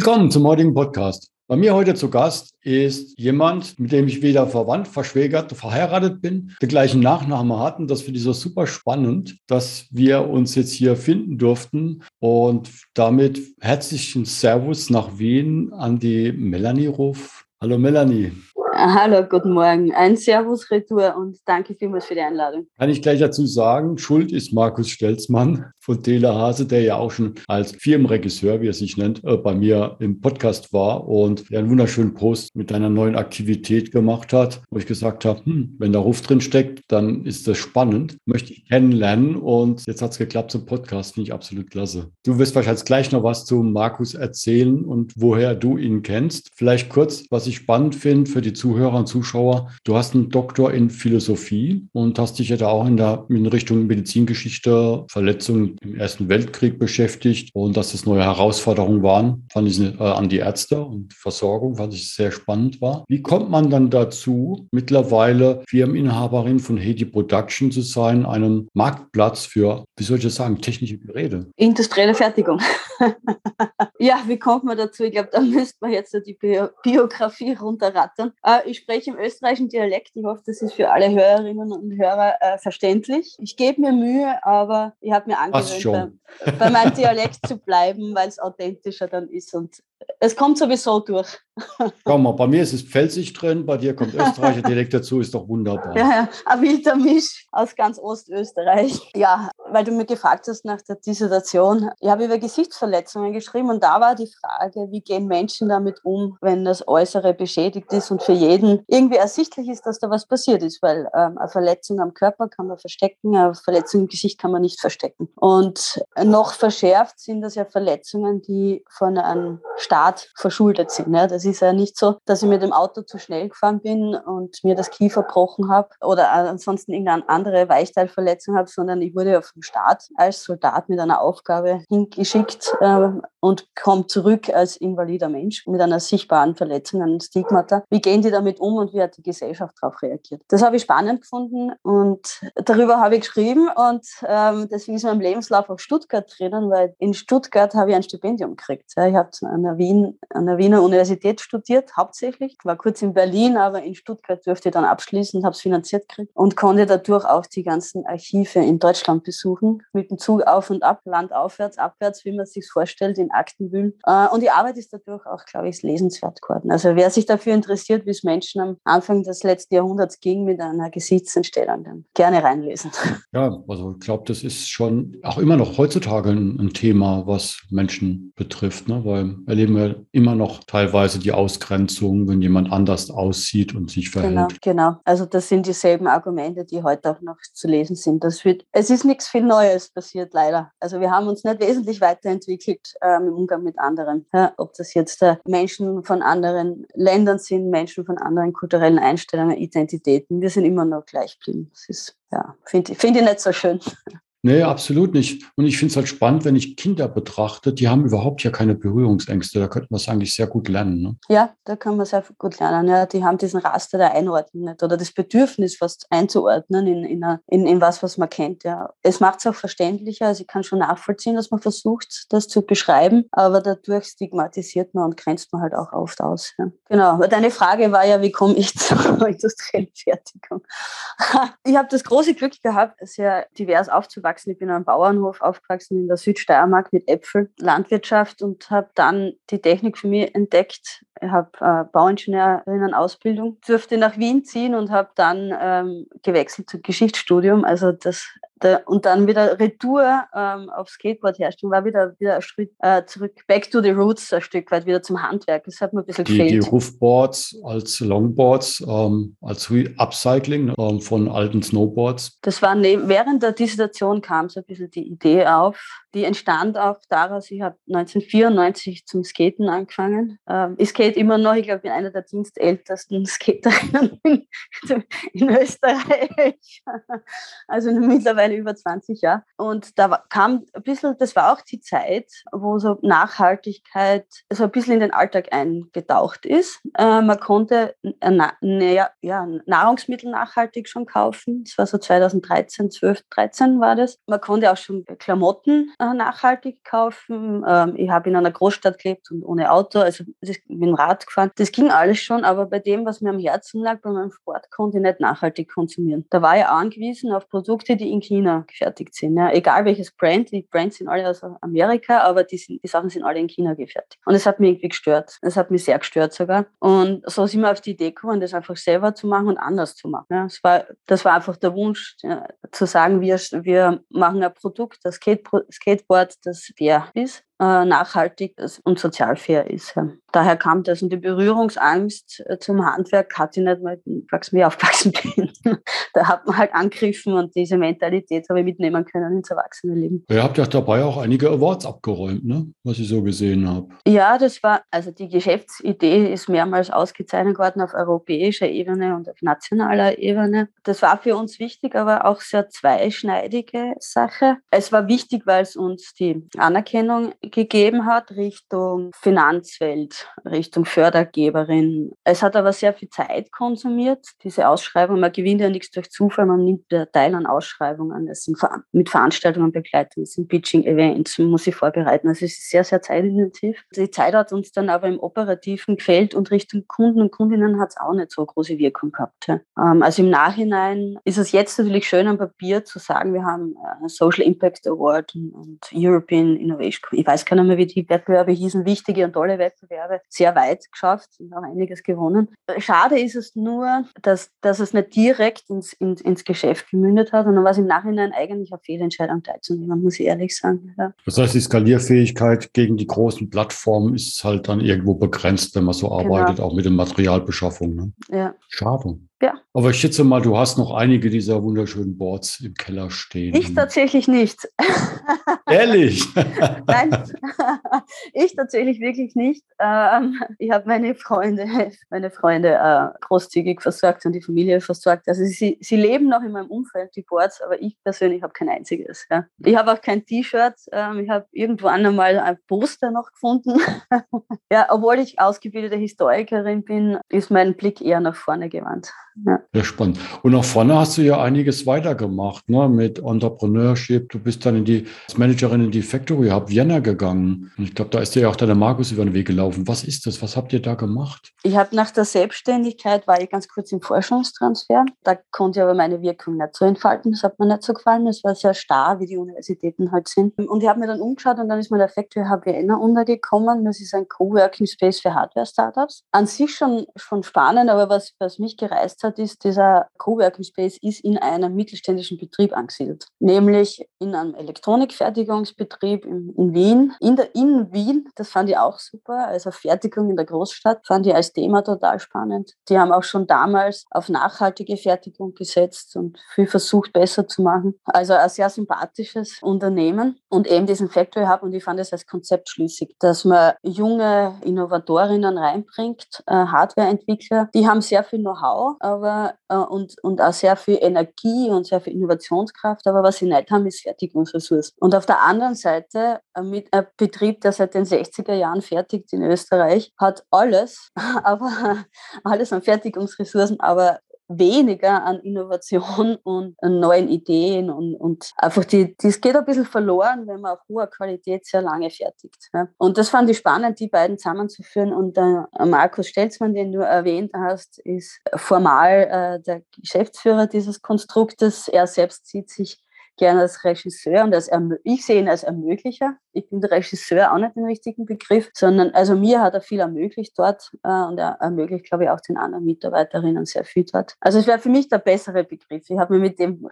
Willkommen zum heutigen Podcast. Bei mir heute zu Gast ist jemand, mit dem ich weder verwandt, verschwägert, verheiratet bin, den gleichen Nachnamen hatten. Das finde ich so super spannend, dass wir uns jetzt hier finden durften. Und damit herzlichen Servus nach Wien an die Melanie Ruf. Hallo Melanie. Hallo, guten Morgen. Ein Servus Retour und danke vielmals für die Einladung. Kann ich gleich dazu sagen, Schuld ist Markus Stelzmann von Telehase, der ja auch schon als Firmenregisseur, wie er sich nennt, äh, bei mir im Podcast war und der einen wunderschönen Post mit einer neuen Aktivität gemacht hat, wo ich gesagt habe, hm, wenn da Ruf drin steckt, dann ist das spannend, möchte ich kennenlernen und jetzt hat es geklappt zum Podcast, finde ich absolut klasse. Du wirst wahrscheinlich gleich noch was zu Markus erzählen und woher du ihn kennst. Vielleicht kurz, was ich spannend finde für die Zuhörer und Zuschauer. Du hast einen Doktor in Philosophie und hast dich ja da auch in der in Richtung Medizingeschichte, Verletzungen im Ersten Weltkrieg beschäftigt und dass das neue Herausforderungen waren, fand ich äh, an die Ärzte und Versorgung, fand ich sehr spannend war. Wie kommt man dann dazu, mittlerweile Firmeninhaberin von Hedi Production zu sein, einem Marktplatz für, wie soll ich das sagen, technische Geräte? Industrielle Fertigung. ja, wie kommt man dazu? Ich glaube, da müsste man jetzt die Biografie runterrattern. Äh, ich spreche im österreichischen Dialekt. Ich hoffe, das ist für alle Hörerinnen und Hörer äh, verständlich. Ich gebe mir Mühe, aber ich habe mir angewöhnt, bei, bei meinem Dialekt zu bleiben, weil es authentischer dann ist und es kommt sowieso durch. Schau mal, bei mir ist es Pfälzig drin, bei dir kommt Österreicher Dialekt dazu, ist doch wunderbar. Ja, ja, ein wilder Misch aus ganz Ostösterreich. Ja, weil du mir gefragt hast nach der Dissertation. Ich habe über Gesichtsverletzungen geschrieben und da war die Frage, wie gehen Menschen damit um, wenn das Äußere beschädigt ist und für jeden irgendwie ersichtlich ist, dass da was passiert ist, weil ähm, eine Verletzung am Körper kann man verstecken, eine Verletzung im Gesicht kann man nicht verstecken. Und noch verschärft sind das ja Verletzungen, die von einem Staat verschuldet sind. Ja. Das ist ja nicht so, dass ich mit dem Auto zu schnell gefahren bin und mir das Knie verbrochen habe oder ansonsten irgendeine andere Weichteilverletzung habe, sondern ich wurde ja vom Staat als Soldat mit einer Aufgabe hingeschickt äh, und komme zurück als invalider Mensch mit einer sichtbaren Verletzung, einem Stigmata. Wie gehen die damit um und wie hat die Gesellschaft darauf reagiert? Das habe ich spannend gefunden und darüber habe ich geschrieben und ähm, deswegen ist mein Lebenslauf auf Stuttgart drinnen, weil in Stuttgart habe ich ein Stipendium gekriegt. Ich habe an der Wien, an der Wiener Universität studiert, hauptsächlich. War kurz in Berlin, aber in Stuttgart durfte ich dann abschließen, habe es finanziert gekriegt und konnte dadurch auch die ganzen Archive in Deutschland besuchen. Mit dem Zug auf und ab, landaufwärts, abwärts, wie man es sich vorstellt, in Akten wühlen. Äh, und die Arbeit ist dadurch auch, glaube ich, lesenswert geworden. Also wer sich dafür interessiert, wie es Menschen am Anfang des letzten Jahrhunderts ging mit einer Gesichtsentstellung, dann gerne reinlesen. Ja, also ich glaube, das ist schon auch immer noch heutzutage ein, ein Thema, was Menschen betrifft, ne? weil erleben wir immer noch teilweise die Ausgrenzung, wenn jemand anders aussieht und sich verhält. Genau, genau. Also das sind dieselben Argumente, die heute auch noch zu lesen sind. Das wird, es ist nichts viel Neues passiert, leider. Also wir haben uns nicht wesentlich weiterentwickelt ähm, im Umgang mit anderen. Ja, ob das jetzt äh, Menschen von anderen Ländern sind, Menschen von anderen kulturellen Einstellungen, Identitäten. Wir sind immer noch gleich geblieben. Das ist, ja, finde find ich nicht so schön. Nee, absolut nicht. Und ich finde es halt spannend, wenn ich Kinder betrachte, die haben überhaupt ja keine Berührungsängste. Da könnte man es eigentlich sehr gut lernen. Ne? Ja, da kann man sehr gut lernen. Ja, die haben diesen Raster der Einordnung nicht oder das Bedürfnis fast einzuordnen in, in, in, in was, was man kennt. Ja. Es macht es auch verständlicher. Also ich kann schon nachvollziehen, dass man versucht, das zu beschreiben, aber dadurch stigmatisiert man und grenzt man halt auch oft aus. Ja. Genau. Deine Frage war ja, wie komme ich zur industriellen Fertigung? ich habe das große Glück gehabt, sehr divers aufzuwachsen aufgewachsen. Ich bin am Bauernhof aufgewachsen in der Südsteiermark mit Äpfel, Landwirtschaft und habe dann die Technik für mich entdeckt. Ich habe äh, Bauingenieurinnen-Ausbildung, durfte nach Wien ziehen und habe dann ähm, gewechselt zum Geschichtsstudium. Also das Da, und dann wieder Retour ähm, auf Skateboard herstellen, war wieder, wieder ein Schritt äh, zurück, back to the roots ein Stück weit, wieder zum Handwerk. Das hat mir ein bisschen die, gefehlt. Die Hoofboards als Longboards, ähm, als Upcycling ähm, von alten Snowboards. Das war ne während der Dissertation kam so ein bisschen die Idee auf. Die entstand auch daraus, ich habe 1994 zum Skaten angefangen. Ähm, ich skate immer noch, ich glaube, ich bin einer der dienstältesten Skaterinnen in Österreich. Also mittlerweile über 20 Jahre. Und da kam ein bisschen, das war auch die Zeit, wo so Nachhaltigkeit so ein bisschen in den Alltag eingetaucht ist. Äh, man konnte na, na, ja, Nahrungsmittel nachhaltig schon kaufen. Das war so 2013, 12, 13 war das. Man konnte auch schon Klamotten äh, nachhaltig kaufen. Ähm, ich habe in einer Großstadt gelebt und ohne Auto, also mit dem Rad gefahren. Das ging alles schon, aber bei dem, was mir am Herzen lag, bei meinem Sport, konnte ich nicht nachhaltig konsumieren. Da war ich angewiesen auf Produkte, die in China gefertigt sind. Ja. Egal welches Brand, die Brands sind alle aus Amerika, aber die, sind, die Sachen sind alle in China gefertigt. Und es hat mich irgendwie gestört. Es hat mich sehr gestört sogar. Und so sind wir auf die Idee gekommen, das einfach selber zu machen und anders zu machen. Ja. Das, war, das war einfach der Wunsch, ja, zu sagen, wir, wir machen ein Produkt, das Skateboard, das ist? äh, nachhaltig und sozial fair ist. Ja. Daher kam das und die Berührungsangst äh, zum Handwerk hatte ich nicht, weil ich wie aufgewachsen bin. da hat man halt angegriffen und diese Mentalität habe ich mitnehmen können ins Erwachsenenleben. Ihr habt ja dabei auch einige Awards abgeräumt, ne? was ich so gesehen habe. Ja, das war, also die Geschäftsidee ist mehrmals ausgezeichnet worden auf europäischer Ebene und auf nationaler Ebene. Das war für uns wichtig, aber auch sehr zweischneidige Sache. Es war wichtig, weil es uns die Anerkennung gegeben hat Richtung Finanzwelt, Richtung Fördergeberin. Es hat aber sehr viel Zeit konsumiert, diese Ausschreibung. Man gewinnt ja nichts durch Zufall, man nimmt teil an Ausschreibungen. Es sind mit Veranstaltungen begleitet, es sind Pitching-Events, man muss sich vorbereiten. Also es ist sehr, sehr zeitintensiv. Die Zeit hat uns dann aber im operativen Feld und Richtung Kunden und Kundinnen hat es auch nicht so große Wirkung gehabt. Ähm, also im Nachhinein ist es jetzt natürlich schön am Papier zu sagen, wir haben einen Social Impact Award und European Innovation. Ich weiß weiß gar nicht mehr, wie die Wettbewerbe hießen, wichtige und tolle Wettbewerbe, sehr weit geschafft und auch einiges gewonnen. Schade ist es nur, dass, dass es nicht direkt ins, ins, ins Geschäft gemündet hat, sondern was im Nachhinein eigentlich eine Fehlentscheidung teilzunehmen, muss ich ehrlich sagen. Ja. Das heißt, die Skalierfähigkeit gegen die großen Plattformen ist halt dann irgendwo begrenzt, wenn man so genau. arbeitet, genau. auch mit der Materialbeschaffung. Ne? Ja. Schade. Ja. Aber ich schätze mal, du hast noch einige dieser wunderschönen Boards im Keller stehen. Ich tatsächlich nicht. Ehrlich? Nein, ich tatsächlich wirklich nicht. Ähm, ich habe meine Freunde, meine Freunde äh, großzügig versorgt und die Familie versorgt. Also sie, sie leben noch in meinem Umfeld, die Boards, aber ich persönlich habe kein einziges. Ich habe auch kein T-Shirt. Ähm, ich habe irgendwo einmal ein Poster noch gefunden. ja, obwohl ich ausgebildete Historikerin bin, ist mein Blick eher nach vorne gewandt. Ja. ja, spannend. Und nach vorne hast du ja einiges weitergemacht, ne? mit Entrepreneurship. Du bist dann in die, als Managerin in die Factory Hub Vienna gegangen. Und ich glaube, da ist dir ja auch deine Markus über den Weg gelaufen. Was ist das? Was habt ihr da gemacht? Ich habe nach der Selbstständigkeit, war ich ganz kurz im Forschungstransfer. Da konnte ich aber meine Wirkung nicht so entfalten. Das hat mir nicht so gefallen. Das war sehr starr, wie die Universitäten halt sind. Und ich habe mir dann umgeschaut und dann ist mir der Factory Hub Vienna untergekommen. Das ist ein Coworking Space für Hardware-Startups. An sich schon, schon spannend, aber was, was mich gereist hat, hat, ist, dieser Coworking Space ist in einem mittelständischen Betrieb angesiedelt, nämlich in einem Elektronikfertigungsbetrieb in, in Wien. In, der, in Wien, das fand ich auch super, also Fertigung in der Großstadt, fand ich als Thema total spannend. Die haben auch schon damals auf nachhaltige Fertigung gesetzt und viel versucht, besser zu machen. Also ein sehr sympathisches Unternehmen und eben diesen Factory Hub und ich fand es als Konzept schlüssig, dass man junge Innovatorinnen reinbringt, äh, Hardwareentwickler, die haben sehr viel Know-how, aber äh, und, und auch sehr viel Energie und sehr viel Innovationskraft, aber was sie nicht haben, ist Fertigungsressourcen. Und auf der anderen Seite, äh, mit ein Betrieb, der seit den 60er Jahren fertigt in Österreich, hat alles, aber alles an Fertigungsressourcen, aber weniger an Innovation und an neuen Ideen und, und einfach die, das geht ein bisschen verloren, wenn man auf hoher Qualität sehr lange fertigt. Ja. Und das fand ich spannend, die beiden zusammenzuführen. Und der Markus Stelzmann, den du erwähnt hast, ist formal äh, der Geschäftsführer dieses Konstruktes. Er selbst sieht sich gerne als Regisseur und als ich sehe ihn als Ermöglicher. Ich bin der Regisseur auch nicht den richtigen Begriff, sondern also mir hat er viel ermöglicht dort äh, und er ermöglicht, glaube ich, auch den anderen Mitarbeiterinnen sehr viel dort. Also es wäre für mich der bessere Begriff. Ich habe mich mit dem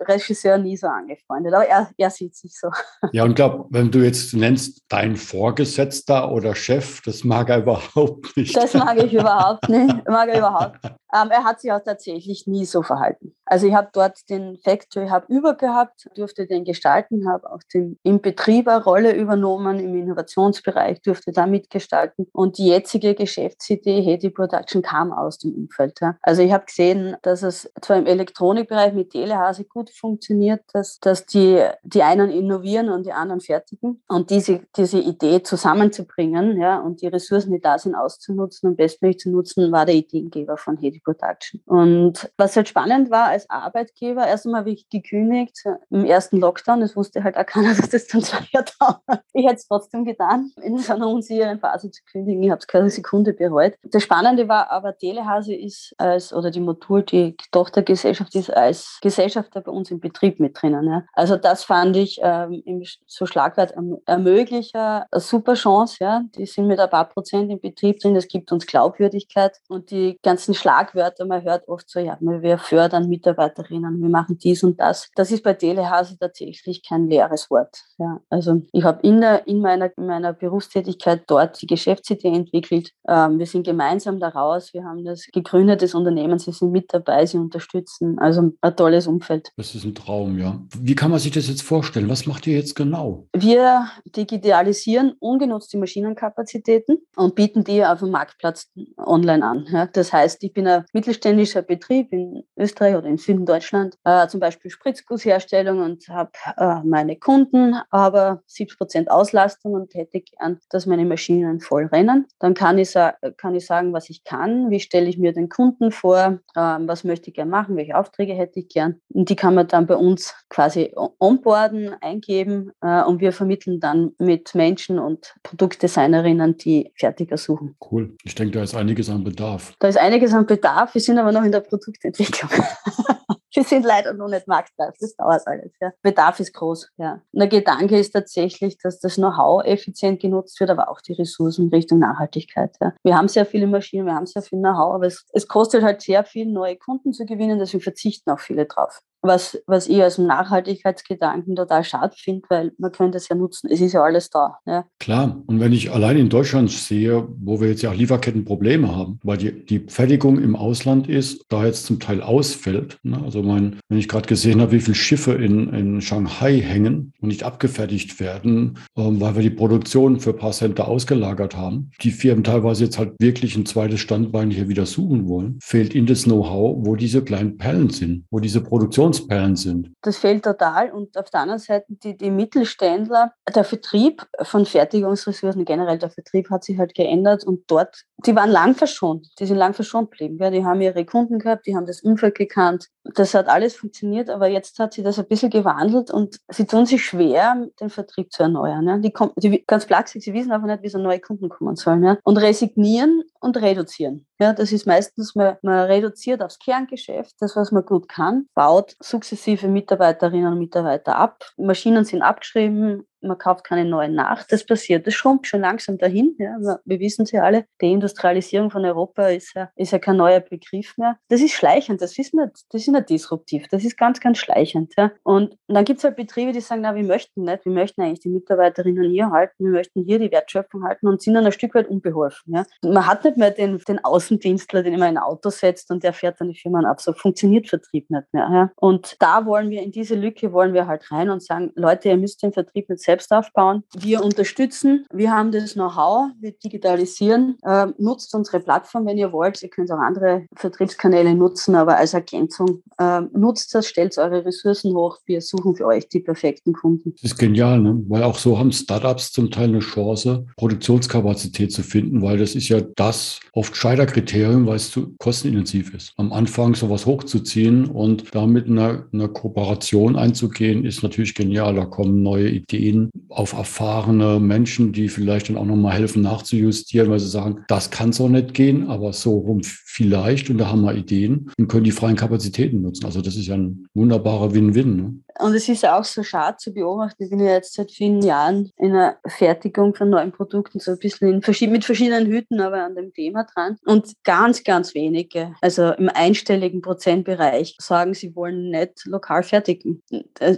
Regisseur nie so angefreundet, aber er, er sieht sich so. Ja, und glaube, wenn du jetzt nennst, dein Vorgesetzter oder Chef, das mag er überhaupt nicht. Das mag ich überhaupt nicht. Mag er überhaupt. Ähm, er hat sich auch tatsächlich nie so verhalten. Also ich habe dort den Factory Hub übergehabt, durfte den gestalten, habe auch den im Betrieb eine Rolle übernommen, im Innovationsbereich durfte da mitgestalten und die jetzige Geschäftsidee Hedi Production kam aus dem Umfeld. Ja. Also ich habe gesehen, dass es zwar im Elektronikbereich mit Telehase gut funktioniert, dass, dass die, die einen innovieren und die anderen fertigen und diese, diese Idee zusammenzubringen ja, und die Ressourcen, die da sind, auszunutzen und bestmöglich zu nutzen, war der Ideengeber von Hedi Production. Und was halt spannend war als Arbeitgeber, erst einmal habe ich gekündigt im ersten Lockdown. Es wusste halt auch keiner, dass das dann zwei Jahre dauert. Ich hätte es trotzdem getan, in so einer unsicheren Phase zu kündigen. Ich habe es keine Sekunde bereut. Das Spannende war aber, Telehase ist als, oder die Motul, die Tochtergesellschaft ist als Gesellschafter bei uns im Betrieb mit drinnen. Ja. Also das fand ich ähm, so Schlagwort Ermöglicher eine super Chance. Ja. Die sind mit ein paar Prozent im Betrieb drin. Das gibt uns Glaubwürdigkeit und die ganzen Schlag Schlagwörter. Man hört oft so, ja, wir fördern Mitarbeiterinnen, wir machen dies und das. Das ist bei Telehase tatsächlich kein leeres Wort. Ja, also ich habe in, in, meiner, in meiner Berufstätigkeit dort die Geschäftsidee entwickelt. Ähm, wir sind gemeinsam daraus. Wir haben das gegründet, das Unternehmen. Sie sind mit dabei, sie unterstützen. Also ein tolles Umfeld. Das ist ein Traum, ja. Wie kann man sich das jetzt vorstellen? Was macht ihr jetzt genau? Wir digitalisieren ungenutzte Maschinenkapazitäten und bieten die auf dem Marktplatz online an. Ja, das heißt, ich bin ein mittelständischer Betrieb in Österreich oder im Süden Deutschland, äh, zum Beispiel Spritzgussherstellung und habe äh, meine Kunden, aber 70 Prozent Auslastung und hätte gern, dass meine Maschinen voll rennen. Dann kann ich, kann ich sagen, was ich kann, wie stelle ich mir den Kunden vor, äh, was möchte ich gern machen, welche Aufträge hätte ich gern. Und die kann man dann bei uns quasi onboarden, eingeben äh, und wir vermitteln dann mit Menschen und Produktdesignerinnen, die fertiger suchen. Cool. Ich denke, da ist einiges an Bedarf. Da ist einiges an Bedarf, wir sind aber noch in der Produktentwicklung. wir sind leider noch nicht marktreif, das dauert alles. Ja. Bedarf ist groß. Ja. Und der Gedanke ist tatsächlich, dass das Know-how effizient genutzt wird, aber auch die Ressourcen Richtung Nachhaltigkeit. Ja. Wir haben sehr viele Maschinen, wir haben sehr viel Know-how, aber es, es kostet halt sehr viel, neue Kunden zu gewinnen, deswegen verzichten auch viele drauf was, was ich als Nachhaltigkeitsgedanken total schade finde, weil man könnte es ja nutzen. Es ist ja alles da. Ja. Klar, und wenn ich allein in Deutschland sehe, wo wir jetzt ja auch Lieferkettenprobleme haben, weil die, die Fertigung im Ausland ist, da jetzt zum Teil ausfällt. Ne? Also mein, wenn ich gerade gesehen habe, wie viele Schiffe in, in Shanghai hängen und nicht abgefertigt werden, ähm, weil wir die Produktion für ein paar Center ausgelagert haben, die Firmen teilweise jetzt halt wirklich ein zweites Standbein hier wieder suchen wollen, fehlt ihnen das Know-how, wo diese kleinen Perlen sind, wo diese Produktion Innovationsperlen sind. Das fehlt total. Und auf der anderen Seite die, die Mittelständler, der Vertrieb von Fertigungsressourcen, generell der Vertrieb hat sich halt geändert und dort, die waren lang verschont, die sind lang verschont geblieben. Ja, die haben ihre Kunden gehabt, die haben das Umfeld gekannt. Das hat alles funktioniert, aber jetzt hat sich das ein bisschen gewandelt und sie tun sich schwer, den Vertrieb zu erneuern. Ja. Die, die ganz flachsig, sie wissen einfach nicht, wie so neue Kunden kommen sollen. Ja. Und resignieren und reduzieren. Ja, das ist meistens, man, man reduziert aufs Kerngeschäft, das, was man gut kann, baut sukzessive Mitarbeiterinnen und Mitarbeiter ab. Maschinen sind abgeschrieben, man kauft keine neuen nach. Das passiert. Das schrumpft schon langsam dahin. Ja. Wir wissen sie alle, die Industrialisierung von Europa ist ja, ist ja kein neuer Begriff mehr. Das ist schleichend, das ist nicht, das ist nicht disruptiv, das ist ganz, ganz schleichend. Ja. Und dann gibt es halt Betriebe, die sagen, na, wir möchten nicht, wir möchten eigentlich die Mitarbeiterinnen hier halten, wir möchten hier die Wertschöpfung halten und sind dann ein Stück weit unbeholfen. Ja. Man hat nicht mehr den, den Außendienstler, den immer in ein Auto setzt und der fährt dann die Firmen ab. So funktioniert Vertrieb nicht mehr. Ja. Und da wollen wir, in diese Lücke wollen wir halt rein und sagen, Leute, ihr müsst den Vertrieb nicht selbst aufbauen. Wir unterstützen, wir haben das Know-how, wir digitalisieren. Ähm, nutzt unsere Plattform, wenn ihr wollt. Ihr könnt auch andere Vertriebskanäle nutzen, aber als Ergänzung ähm, nutzt das, stellt eure Ressourcen hoch. Wir suchen für euch die perfekten Kunden. Das ist genial, ne? weil auch so haben Startups zum Teil eine Chance, Produktionskapazität zu finden, weil das ist ja das oft Scheiterkriterium, weil es zu kostenintensiv ist. Am Anfang sowas hochzuziehen und damit eine, eine Kooperation einzugehen, ist natürlich genial. Da kommen neue Ideen auf erfahrene Menschen, die vielleicht dann auch nochmal helfen nachzujustieren, weil sie sagen, das kann so nicht gehen, aber so rum vielleicht und da haben wir Ideen und können die freien Kapazitäten nutzen. Also das ist ja ein wunderbarer Win-Win. Ne? Und es ist auch so schade zu beobachten. Ich bin ja jetzt seit vielen Jahren in der Fertigung von neuen Produkten, so ein bisschen in mit verschiedenen Hüten, aber an dem Thema dran. Und ganz, ganz wenige, also im einstelligen Prozentbereich, sagen, sie wollen nicht lokal fertigen.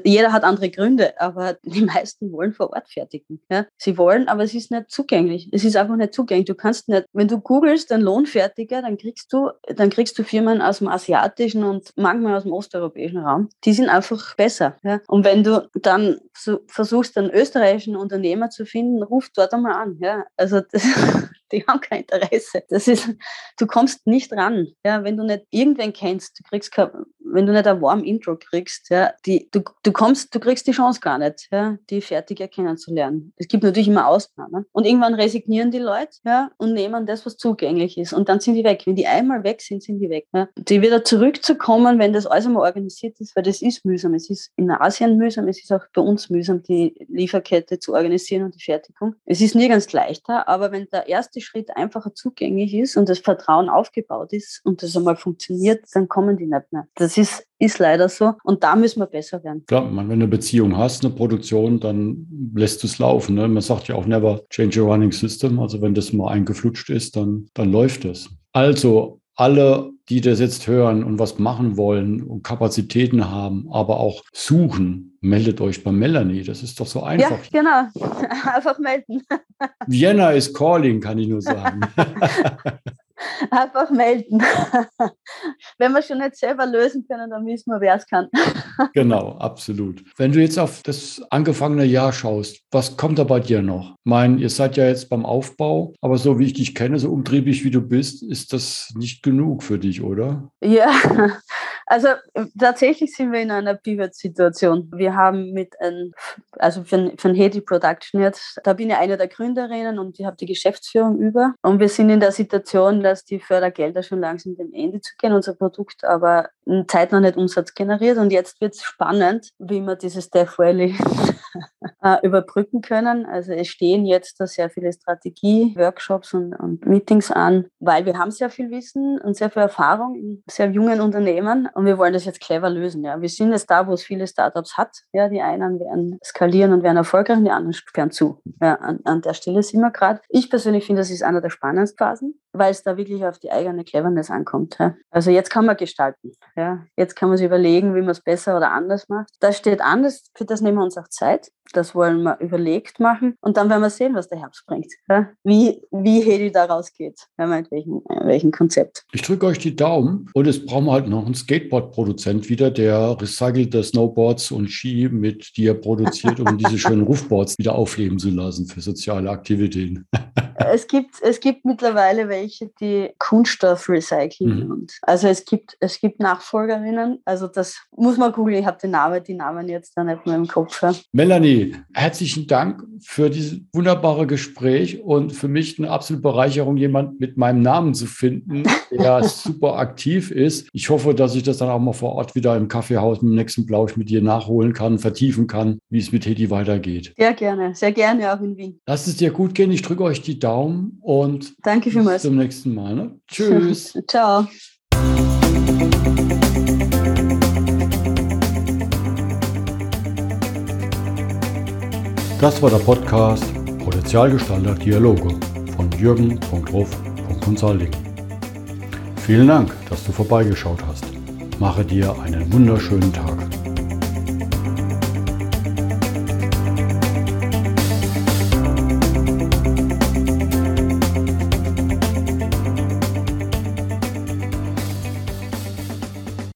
Jeder hat andere Gründe, aber die meisten wollen vor Ort fertigen. Ja? Sie wollen, aber es ist nicht zugänglich. Es ist einfach nicht zugänglich. Du kannst nicht, wenn du googelst, einen Lohnfertiger, dann kriegst du, dann kriegst du Firmen aus dem asiatischen und manchmal aus dem osteuropäischen Raum. Die sind einfach besser. Ja? Und wenn du dann so versuchst, einen österreichischen Unternehmer zu finden, ruf dort einmal an. Ja? Also das, die haben kein Interesse. Das ist, du kommst nicht ran. Ja? Wenn du nicht irgendwen kennst, du kriegst kein, wenn du nicht ein warm Intro kriegst, ja, die, du, du kommst, du kriegst die Chance gar nicht, ja, die fertiger kennenzulernen. Es gibt natürlich immer Ausnahmen. Und irgendwann resignieren die Leute ja, und nehmen das, was zugänglich ist. Und dann sind die weg. Wenn die einmal weg sind, sind die weg. Ja. Die wieder zurückzukommen, wenn das alles einmal organisiert ist, weil das ist mühsam. Es ist in Asien mühsam, es ist auch bei uns mühsam, die Lieferkette zu organisieren und die Fertigung. Es ist nirgends leichter, aber wenn der erste Schritt einfacher zugänglich ist und das Vertrauen aufgebaut ist und das einmal funktioniert, dann kommen die nicht mehr. Das ist, ist leider so und da müssen wir besser werden. Klar, wenn du eine Beziehung hast, eine Produktion, dann lässt du es laufen. Ne? Man sagt ja auch never change a running system. Also wenn das mal eingeflutscht ist, dann, dann läuft es. Also alle, die das jetzt hören und was machen wollen und Kapazitäten haben, aber auch suchen, meldet euch bei Melanie. Das ist doch so einfach. Ja, genau. Einfach melden. Vienna is calling, kann ich nur sagen. Einfach melden. Wenn wir schon nicht selber lösen können, dann wissen wir, wer es kann. genau, absolut. Wenn du jetzt auf das angefangene Jahr schaust, was kommt da bei dir noch? Ich meine, ihr seid ja jetzt beim Aufbau, aber so wie ich dich kenne, so umtriebig wie du bist, ist das nicht genug für dich, oder? Ja, also tatsächlich sind wir in einer Pivot-Situation. Wir haben mit einem, also von, von Hedi Production jetzt, da bin ich eine der Gründerinnen und ich habe die Geschäftsführung über. Und wir sind in der Situation, dass die Fördergelder schon langsam dem Ende zu gehen, unser Produkt aber zeitnah nicht Umsatz generiert. Und jetzt wird es spannend, wie wir dieses Death Valley überbrücken können. Also es stehen jetzt da sehr viele Strategie-Workshops und, und, Meetings an, weil wir haben sehr viel Wissen und sehr viel Erfahrung in sehr jungen Unternehmen und wir wollen das jetzt clever lösen. Ja. Wir sind jetzt da, wo es viele Startups hat. Ja, die einen werden skalieren und werden erfolgreich und die anderen sperren zu. Ja, an, an der Stelle sind wir gerade. Ich persönlich finde, das ist einer der spannendsten Phasen, weil es da wirklich auf die eigene Cleverness ankommt. Ja. Also jetzt kann man gestalten. Ja. Jetzt kann man sich überlegen, wie man es besser oder anders macht. Das steht an, das, für das nehmen wir uns auch Zeit. Das wollen wir überlegt machen. Und dann werden wir sehen, was der Herbst bringt. Ja? Wie, wie Hedi da rausgeht. Ja, mit welchem, äh, welchem Konzept. Ich drücke euch die Daumen. Und es brauchen wir halt noch einen Skateboard-Produzent wieder, der recycelte Snowboards und Ski mit dir produziert, um diese schönen Rufboards wieder aufleben zu lassen für soziale Aktivitäten. es, gibt, es gibt mittlerweile welche, die Kunststoff recyceln. Mhm. Und also es gibt, es gibt Nachfolgerinnen. Also das muss man googeln. Ich habe die Namen, die Namen jetzt da nicht mehr im Kopf. Melanie, herzlichen Dank für dieses wunderbare Gespräch und für mich eine absolute Bereicherung, jemand mit meinem Namen zu finden, der super aktiv ist. Ich hoffe, dass ich das dann auch mal vor Ort wieder im Kaffeehaus im nächsten Blausch mit dir nachholen kann, vertiefen kann, wie es mit Hedi weitergeht. Sehr gerne, sehr gerne auch in Wien. Lasst es dir gut gehen. Ich drücke euch die Daumen und Danke vielmals. bis zum nächsten Mal. Ne? Tschüss. Ciao. Das war der Podcast Potenzialgestalter Dialoge von jürgen.ruf.consulting. Vielen Dank, dass du vorbeigeschaut hast. Mache dir einen wunderschönen Tag.